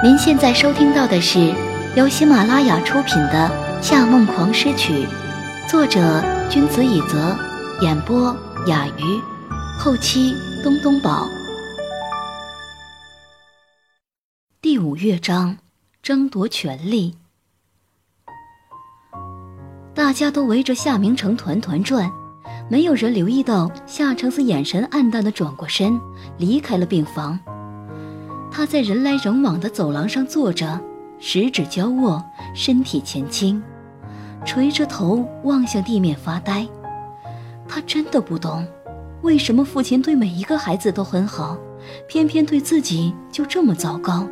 您现在收听到的是由喜马拉雅出品的《夏梦狂诗曲》，作者君子以泽，演播雅鱼，后期东东宝。第五乐章，争夺权力。大家都围着夏明成团团转，没有人留意到夏承思眼神黯淡的转过身，离开了病房。他在人来人往的走廊上坐着，十指交握，身体前倾，垂着头望向地面发呆。他真的不懂，为什么父亲对每一个孩子都很好，偏偏对自己就这么糟糕，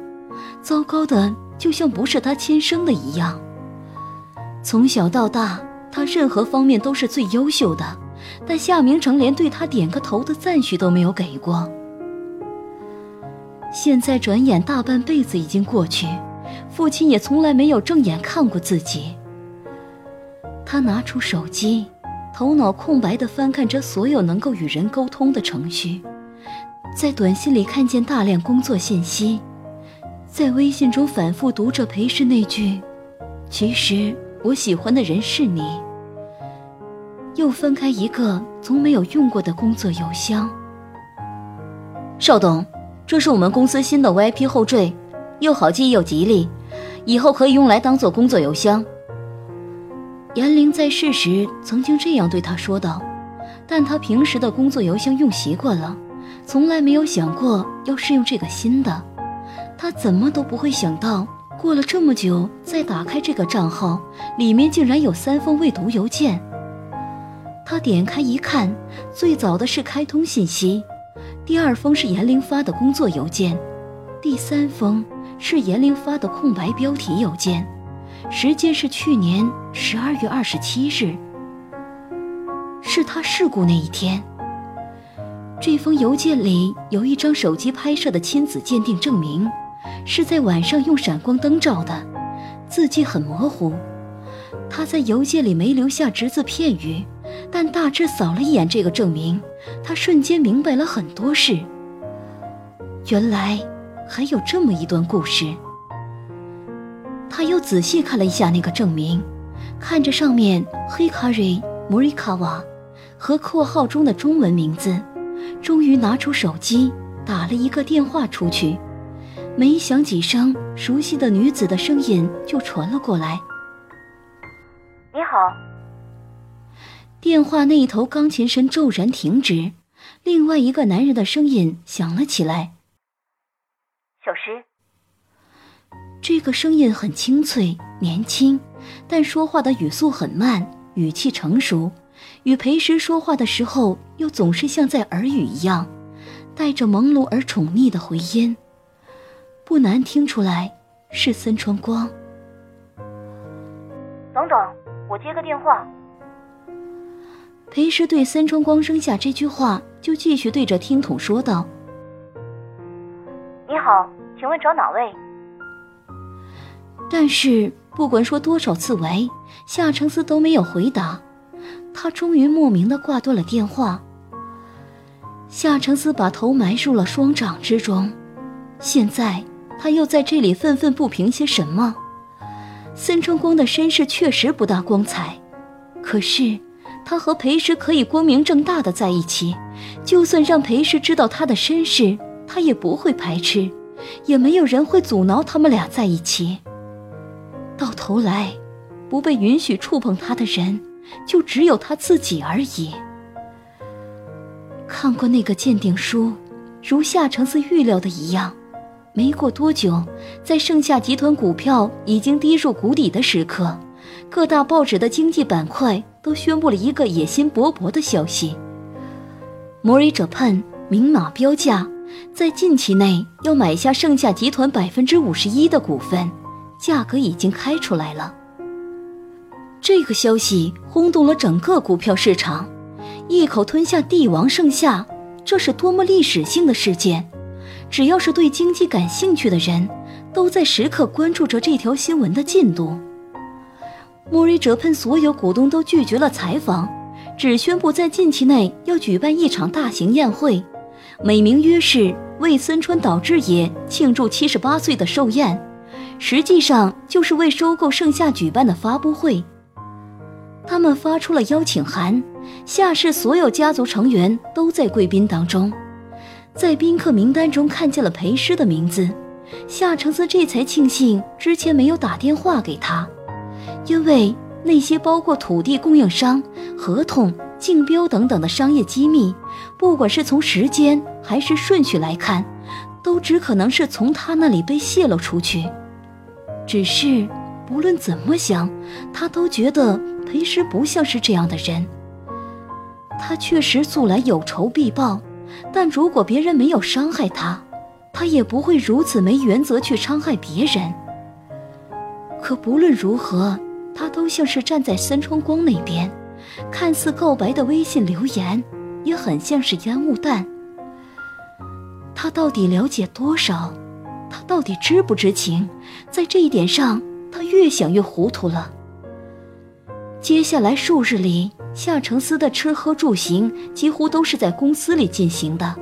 糟糕的就像不是他亲生的一样。从小到大，他任何方面都是最优秀的，但夏明成连对他点个头的赞许都没有给过。现在转眼大半辈子已经过去，父亲也从来没有正眼看过自己。他拿出手机，头脑空白地翻看着所有能够与人沟通的程序，在短信里看见大量工作信息，在微信中反复读着裴氏那句：“其实我喜欢的人是你。”又翻开一个从没有用过的工作邮箱。邵董。这是我们公司新的 VIP 后缀，又好记又吉利，以后可以用来当做工作邮箱。严玲在世时曾经这样对他说道，但他平时的工作邮箱用习惯了，从来没有想过要试用这个新的。他怎么都不会想到，过了这么久再打开这个账号，里面竟然有三封未读邮件。他点开一看，最早的是开通信息。第二封是严玲发的工作邮件，第三封是严玲发的空白标题邮件，时间是去年十二月二十七日，是他事故那一天。这封邮件里有一张手机拍摄的亲子鉴定证明，是在晚上用闪光灯照的，字迹很模糊。他在邮件里没留下只字片语。但大致扫了一眼这个证明，他瞬间明白了很多事。原来还有这么一段故事。他又仔细看了一下那个证明，看着上面黑卡瑞莫瑞卡瓦和括号中的中文名字，终于拿出手机打了一个电话出去。没响几声，熟悉的女子的声音就传了过来：“你好。”电话那一头，钢琴声骤然停止，另外一个男人的声音响了起来：“小诗。”这个声音很清脆、年轻，但说话的语速很慢，语气成熟，与裴时说话的时候又总是像在耳语一样，带着朦胧而宠溺的回音，不难听出来是森川光。等等，我接个电话。裴时对森川光扔下这句话，就继续对着听筒说道：“你好，请问找哪位？”但是不管说多少次“喂”，夏承思都没有回答。他终于莫名的挂断了电话。夏承思把头埋入了双掌之中，现在他又在这里愤愤不平些什么？森川光的身世确实不大光彩，可是……他和裴时可以光明正大的在一起，就算让裴时知道他的身世，他也不会排斥，也没有人会阻挠他们俩在一起。到头来，不被允许触碰他的人，就只有他自己而已。看过那个鉴定书，如夏承思预料的一样，没过多久，在盛夏集团股票已经跌入谷底的时刻，各大报纸的经济板块。都宣布了一个野心勃勃的消息：摩瑞者潘明码标价，在近期内要买下盛夏集团百分之五十一的股份，价格已经开出来了。这个消息轰动了整个股票市场，一口吞下帝王盛夏，这是多么历史性的事件！只要是对经济感兴趣的人，都在时刻关注着这条新闻的进度。莫瑞哲喷所有股东都拒绝了采访，只宣布在近期内要举办一场大型宴会，美名曰是为森川岛智也庆祝七十八岁的寿宴，实际上就是为收购盛夏举办的发布会。他们发出了邀请函，夏氏所有家族成员都在贵宾当中。在宾客名单中看见了裴师的名字，夏承思这才庆幸之前没有打电话给他，因为那些包括土地供应商、合同、竞标等等的商业机密，不管是从时间还是顺序来看，都只可能是从他那里被泄露出去。只是不论怎么想，他都觉得裴师不像是这样的人。他确实素来有仇必报。但如果别人没有伤害他，他也不会如此没原则去伤害别人。可不论如何，他都像是站在三川光那边，看似告白的微信留言，也很像是烟雾弹。他到底了解多少？他到底知不知情？在这一点上，他越想越糊涂了。接下来数日里。夏承思的吃喝住行几乎都是在公司里进行的。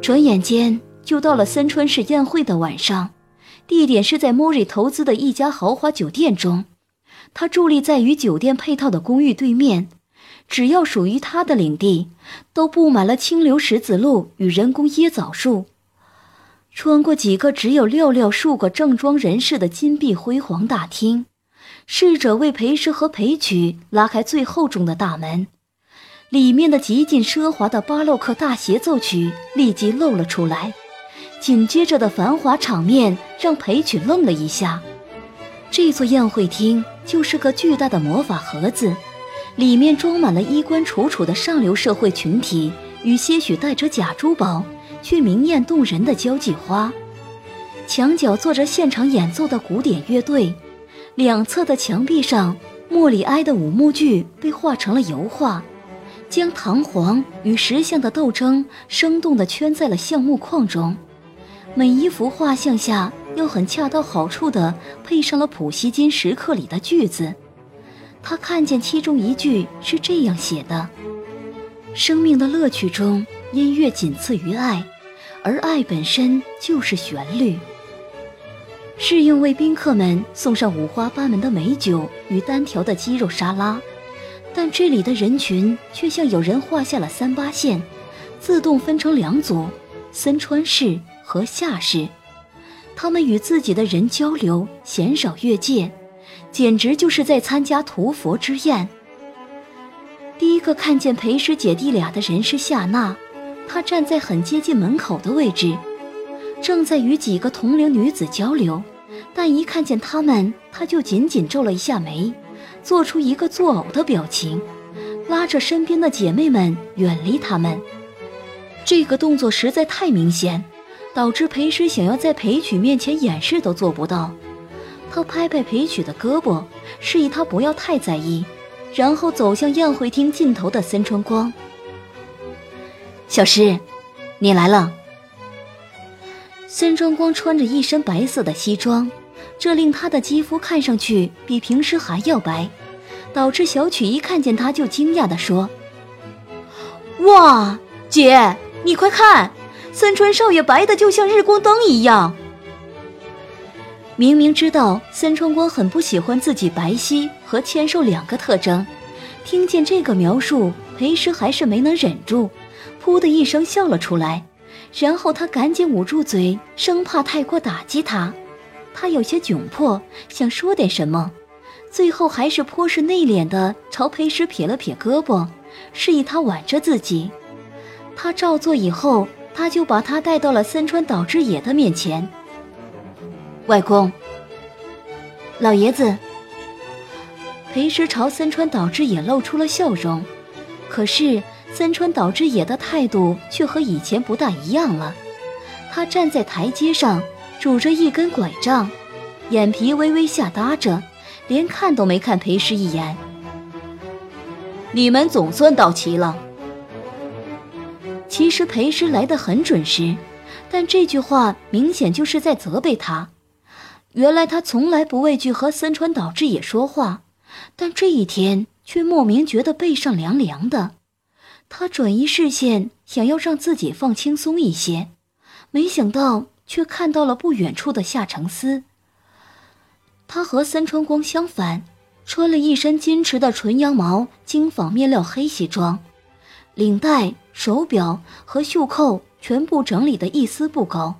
转眼间就到了三川市宴会的晚上，地点是在莫瑞投资的一家豪华酒店中。他伫立在与酒店配套的公寓对面，只要属于他的领地，都布满了清流石子路与人工椰枣树。穿过几个只有寥寥数个正装人士的金碧辉煌大厅。侍者为裴师和裴曲拉开最厚重的大门，里面的极尽奢华的巴洛克大协奏曲立即露了出来。紧接着的繁华场面让裴曲愣了一下。这座宴会厅就是个巨大的魔法盒子，里面装满了衣冠楚楚的上流社会群体与些许带着假珠宝却明艳动人的交际花。墙角坐着现场演奏的古典乐队。两侧的墙壁上，莫里埃的五幕剧被画成了油画，将唐皇与石像的斗争生动地圈在了橡木框中。每一幅画像下，又很恰到好处地配上了普希金时刻里的句子。他看见其中一句是这样写的：“生命的乐趣中，音乐仅次于爱，而爱本身就是旋律。”侍应为宾客们送上五花八门的美酒与单条的鸡肉沙拉，但这里的人群却像有人画下了三八线，自动分成两组：森川氏和夏氏。他们与自己的人交流，鲜少越界，简直就是在参加屠佛之宴。第一个看见裴氏姐弟俩的人是夏娜，她站在很接近门口的位置。正在与几个同龄女子交流，但一看见他们，她就紧紧皱了一下眉，做出一个作呕的表情，拉着身边的姐妹们远离他们。这个动作实在太明显，导致裴师想要在裴曲面前掩饰都做不到。他拍拍裴曲的胳膊，示意他不要太在意，然后走向宴会厅尽头的森川光。小诗，你来了。森川光穿着一身白色的西装，这令他的肌肤看上去比平时还要白，导致小曲一看见他就惊讶地说：“哇，姐，你快看，森川少爷白的就像日光灯一样。”明明知道森川光很不喜欢自己白皙和纤瘦两个特征，听见这个描述，裴师还是没能忍住，噗的一声笑了出来。然后他赶紧捂住嘴，生怕太过打击他。他有些窘迫，想说点什么，最后还是颇是内敛的朝裴师撇了撇胳膊，示意他挽着自己。他照做以后，他就把他带到了森川岛之野的面前。外公，老爷子。裴师朝森川岛之野露出了笑容，可是。森川岛之野的态度却和以前不大一样了。他站在台阶上，拄着一根拐杖，眼皮微微下耷着，连看都没看裴师一眼。你们总算到齐了。其实裴师来得很准时，但这句话明显就是在责备他。原来他从来不畏惧和森川岛之野说话，但这一天却莫名觉得背上凉凉的。他转移视线，想要让自己放轻松一些，没想到却看到了不远处的夏承思。他和三川光相反，穿了一身矜持的纯羊毛精纺面料黑西装，领带、手表和袖扣全部整理得一丝不苟，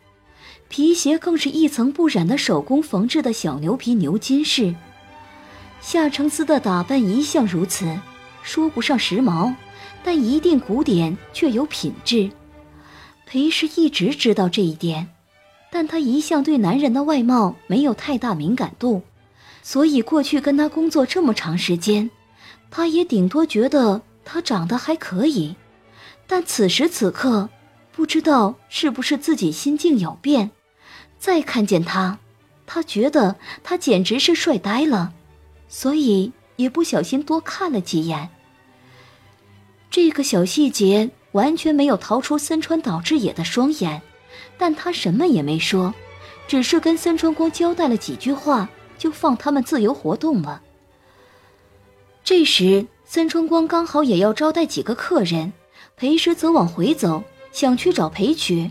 皮鞋更是一层不染的手工缝制的小牛皮牛金饰。夏承思的打扮一向如此，说不上时髦。但一定古典却有品质，裴氏一直知道这一点，但他一向对男人的外貌没有太大敏感度，所以过去跟他工作这么长时间，他也顶多觉得他长得还可以。但此时此刻，不知道是不是自己心境有变，再看见他，他觉得他简直是帅呆了，所以也不小心多看了几眼。这个小细节完全没有逃出森川岛之野的双眼，但他什么也没说，只是跟森川光交代了几句话，就放他们自由活动了。这时，森川光刚好也要招待几个客人，裴师则往回走，想去找裴曲，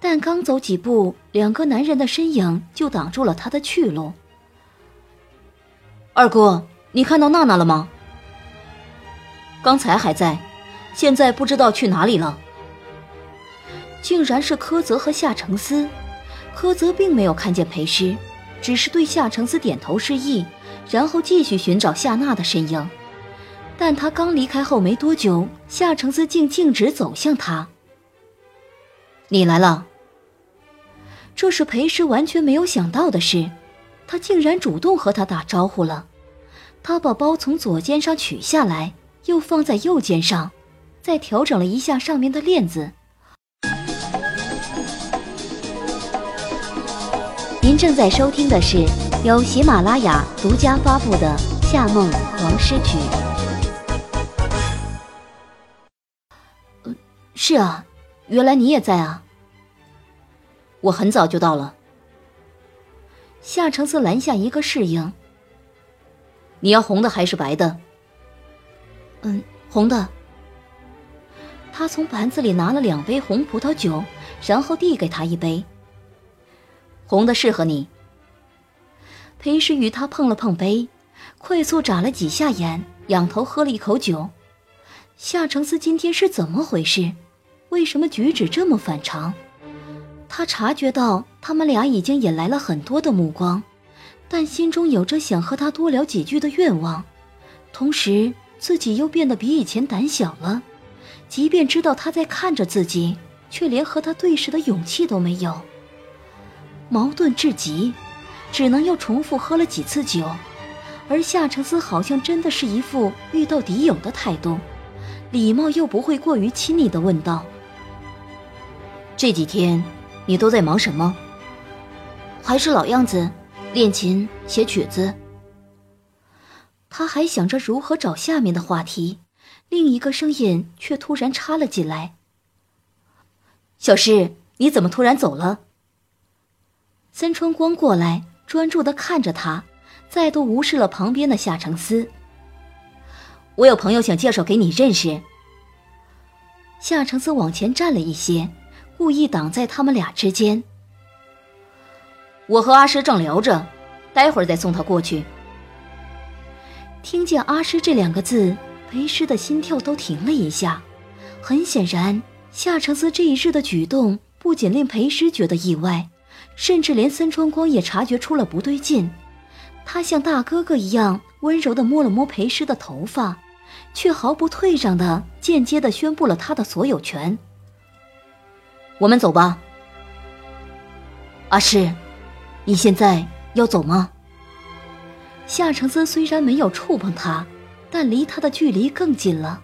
但刚走几步，两个男人的身影就挡住了他的去路。二哥，你看到娜娜了吗？刚才还在。现在不知道去哪里了。竟然是柯泽和夏承思。柯泽并没有看见裴师，只是对夏承思点头示意，然后继续寻找夏娜的身影。但他刚离开后没多久，夏承思竟径直走向他。你来了。这是裴师完全没有想到的事，他竟然主动和他打招呼了。他把包从左肩上取下来，又放在右肩上。再调整了一下上面的链子。您正在收听的是由喜马拉雅独家发布的《夏梦狂诗曲》。是啊，原来你也在啊。我很早就到了。夏承思拦下一个侍应。你要红的还是白的？嗯，红的。他从盘子里拿了两杯红葡萄酒，然后递给他一杯。红的适合你。裴时与他碰了碰杯，快速眨了几下眼，仰头喝了一口酒。夏承思今天是怎么回事？为什么举止这么反常？他察觉到他们俩已经引来了很多的目光，但心中有着想和他多聊几句的愿望，同时自己又变得比以前胆小了。即便知道他在看着自己，却连和他对视的勇气都没有。矛盾至极，只能又重复喝了几次酒。而夏承思好像真的是一副遇到敌友的态度，礼貌又不会过于亲昵的问道：“这几天你都在忙什么？”“还是老样子，练琴、写曲子。”他还想着如何找下面的话题。另一个声音却突然插了进来：“小诗，你怎么突然走了？”三川光过来，专注的看着他，再度无视了旁边的夏承思。“我有朋友想介绍给你认识。”夏承思往前站了一些，故意挡在他们俩之间。“我和阿诗正聊着，待会儿再送他过去。”听见“阿诗”这两个字。裴师的心跳都停了一下，很显然，夏承思这一日的举动不仅令裴师觉得意外，甚至连森川光也察觉出了不对劲。他像大哥哥一样温柔地摸了摸裴师的头发，却毫不退让地间接地宣布了他的所有权。我们走吧，阿诗，你现在要走吗？夏承森虽然没有触碰他。但离他的距离更近了，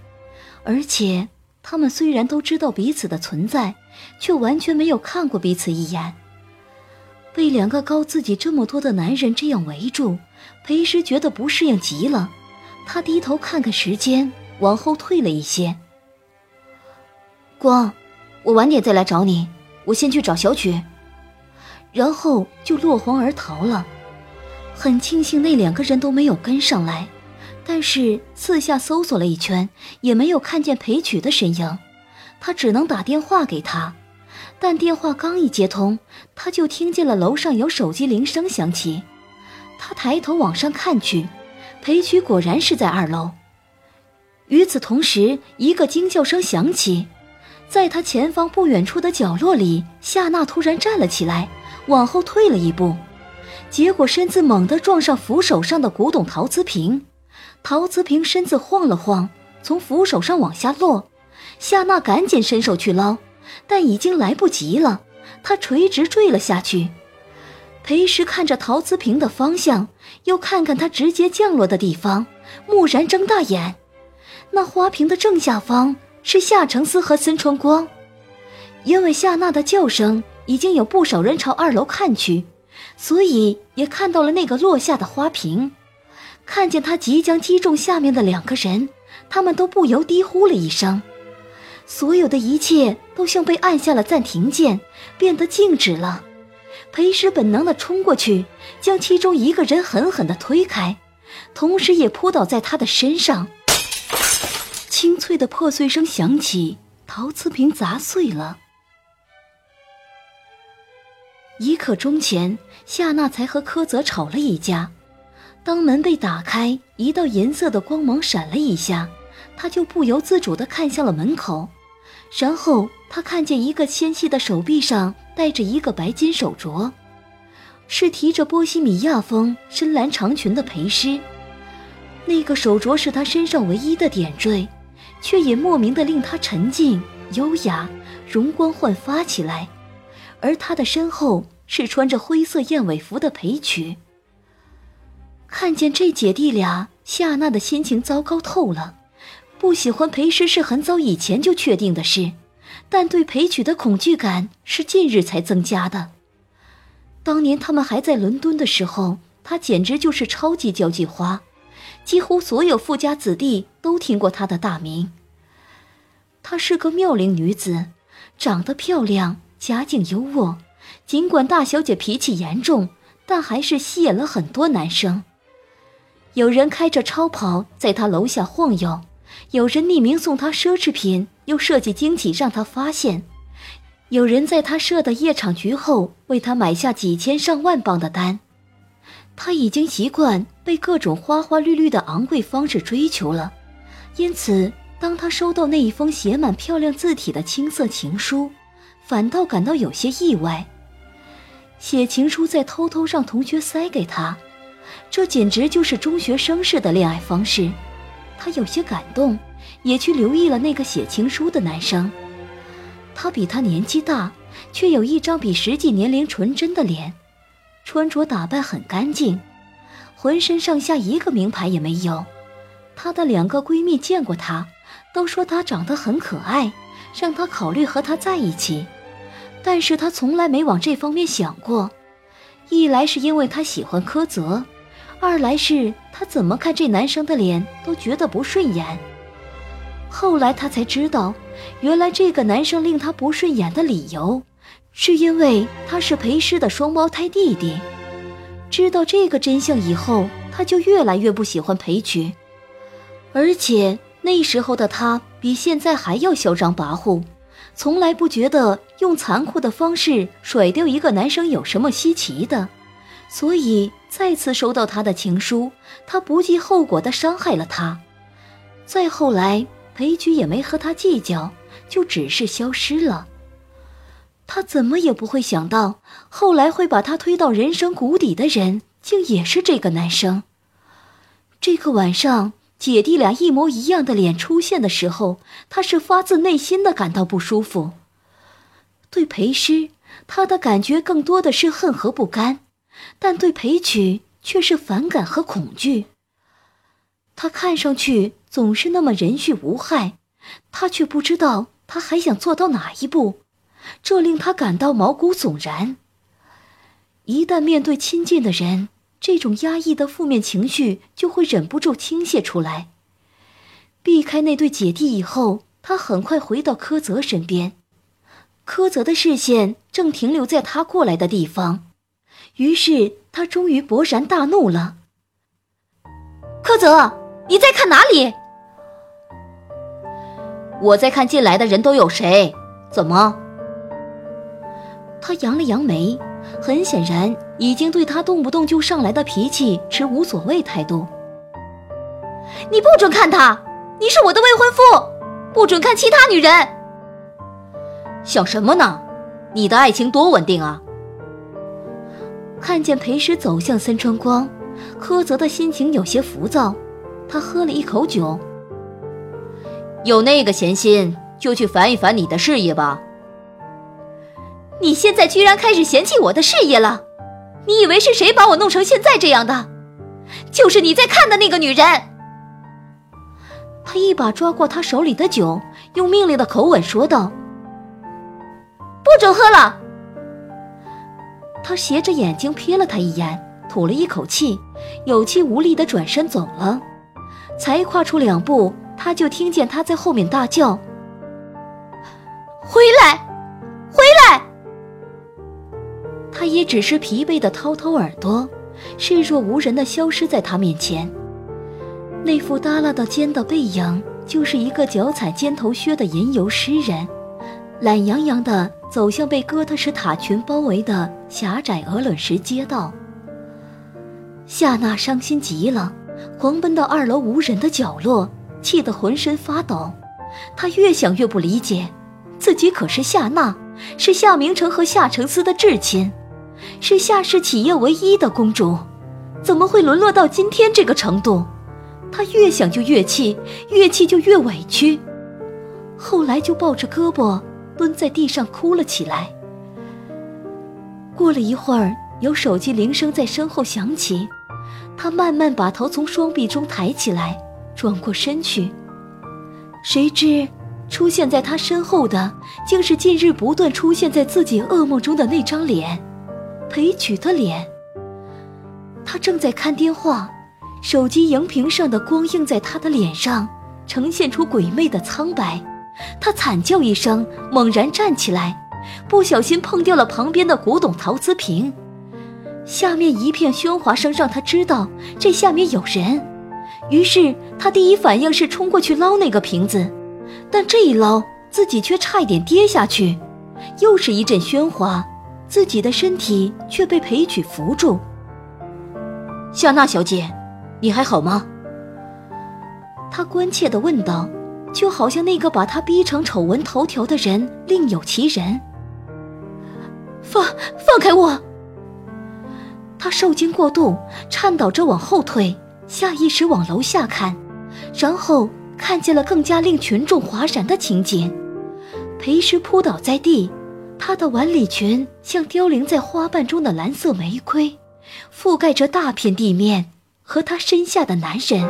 而且他们虽然都知道彼此的存在，却完全没有看过彼此一眼。被两个高自己这么多的男人这样围住，裴时觉得不适应极了。他低头看看时间，往后退了一些。光，我晚点再来找你，我先去找小曲。然后就落荒而逃了。很庆幸那两个人都没有跟上来。但是四下搜索了一圈，也没有看见裴曲的身影。他只能打电话给他，但电话刚一接通，他就听见了楼上有手机铃声响起。他抬头往上看去，裴曲果然是在二楼。与此同时，一个惊叫声响起，在他前方不远处的角落里，夏娜突然站了起来，往后退了一步，结果身子猛地撞上扶手上的古董陶瓷瓶，陶瓷瓶身子晃了晃，从扶手上往下落。夏娜赶紧伸手去捞，但已经来不及了，她垂直坠了下去。裴石看着陶瓷瓶的方向，又看看它直接降落的地方，蓦然睁大眼。那花瓶的正下方是夏承思和孙春光，因为夏娜的叫声，已经有不少人朝二楼看去，所以也看到了那个落下的花瓶。看见他即将击中下面的两个人，他们都不由低呼了一声。所有的一切都像被按下了暂停键，变得静止了。裴石本能地冲过去，将其中一个人狠狠地推开，同时也扑倒在他的身上。清脆的破碎声响起，陶瓷瓶砸碎了。一刻钟前，夏娜才和柯泽吵了一架。当门被打开，一道银色的光芒闪了一下，他就不由自主地看向了门口。然后他看见一个纤细的手臂上戴着一个白金手镯，是提着波西米亚风深蓝长裙的陪师。那个手镯是他身上唯一的点缀。却也莫名的令他沉静、优雅、容光焕发起来，而他的身后是穿着灰色燕尾服的裴曲。看见这姐弟俩，夏娜的心情糟糕透了。不喜欢裴诗是很早以前就确定的事，但对裴曲的恐惧感是近日才增加的。当年他们还在伦敦的时候，他简直就是超级交际花。几乎所有富家子弟都听过她的大名。她是个妙龄女子，长得漂亮，家境优渥。尽管大小姐脾气严重，但还是吸引了很多男生。有人开着超跑在她楼下晃悠，有人匿名送她奢侈品，又设计惊喜让她发现。有人在她设的夜场局后为她买下几千上万磅的单。他已经习惯被各种花花绿绿的昂贵方式追求了，因此，当他收到那一封写满漂亮字体的青色情书，反倒感到有些意外。写情书再偷偷让同学塞给他，这简直就是中学生式的恋爱方式。他有些感动，也去留意了那个写情书的男生。他比他年纪大，却有一张比实际年龄纯真的脸。穿着打扮很干净，浑身上下一个名牌也没有。她的两个闺蜜见过她，都说她长得很可爱，让她考虑和他在一起。但是她从来没往这方面想过。一来是因为她喜欢柯泽，二来是她怎么看这男生的脸都觉得不顺眼。后来她才知道，原来这个男生令她不顺眼的理由。是因为他是裴师的双胞胎弟弟，知道这个真相以后，他就越来越不喜欢裴曲，而且那时候的他比现在还要嚣张跋扈，从来不觉得用残酷的方式甩掉一个男生有什么稀奇的，所以再次收到他的情书，他不计后果的伤害了他。再后来，裴局也没和他计较，就只是消失了。他怎么也不会想到，后来会把他推到人生谷底的人，竟也是这个男生。这个晚上，姐弟俩一模一样的脸出现的时候，他是发自内心的感到不舒服。对裴师，他的感觉更多的是恨和不甘，但对裴曲却是反感和恐惧。他看上去总是那么人畜无害，他却不知道他还想做到哪一步。这令他感到毛骨悚然。一旦面对亲近的人，这种压抑的负面情绪就会忍不住倾泻出来。避开那对姐弟以后，他很快回到柯泽身边。柯泽的视线正停留在他过来的地方，于是他终于勃然大怒了：“柯泽，你在看哪里？我在看进来的人都有谁？怎么？他扬了扬眉，很显然已经对他动不动就上来的脾气持无所谓态度。你不准看他，你是我的未婚夫，不准看其他女人。想什么呢？你的爱情多稳定啊！看见裴师走向森川光，柯泽的心情有些浮躁，他喝了一口酒。有那个闲心，就去烦一烦你的事业吧。你现在居然开始嫌弃我的事业了？你以为是谁把我弄成现在这样的？就是你在看的那个女人。他一把抓过他手里的酒，用命令的口吻说道：“不准喝了。”他斜着眼睛瞥了他一眼，吐了一口气，有气无力的转身走了。才跨出两步，他就听见他在后面大叫：“回来，他也只是疲惫的掏掏耳朵，视若无人的消失在他面前。那副耷拉到肩的背影，就是一个脚踩尖头靴的吟游诗人，懒洋洋地走向被哥特式塔群包围的狭窄鹅卵石街道。夏娜伤心极了，狂奔到二楼无人的角落，气得浑身发抖。她越想越不理解，自己可是夏娜，是夏明成和夏承思的至亲，是夏氏企业唯一的公主，怎么会沦落到今天这个程度？他越想就越气，越气就越委屈，后来就抱着胳膊蹲在地上哭了起来。过了一会儿，有手机铃声在身后响起，他慢慢把头从双臂中抬起来，转过身去，谁知出现在他身后的竟是近日不断出现在自己噩梦中的那张脸，裴曲的脸。他正在看电话。手机荧屏上的光映在他的脸上，呈现出鬼魅的苍白。他惨叫一声，猛然站起来，不小心碰掉了旁边的古董陶瓷瓶。下面一片喧哗声让他知道这下面有人，于是他第一反应是冲过去捞那个瓶子，但这一捞，自己却差一点跌下去。又是一阵喧哗，自己的身体却被裴曲扶住。夏娜小姐。你还好吗？他关切地问道，就好像那个把他逼成丑闻头条的人另有其人。放放开我！他受惊过度，颤抖着往后退，下意识往楼下看，然后看见了更加令群众哗然的情景：裴师扑倒在地，她的晚礼裙像凋零在花瓣中的蓝色玫瑰，覆盖着大片地面。和她身下的男人。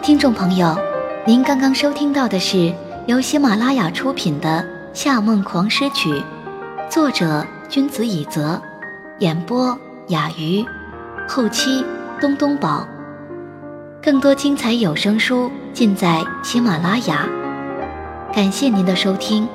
听众朋友，您刚刚收听到的是由喜马拉雅出品的《夏梦狂诗曲》，作者君子以泽，演播雅鱼，后期东东宝。更多精彩有声书尽在喜马拉雅。感谢您的收听。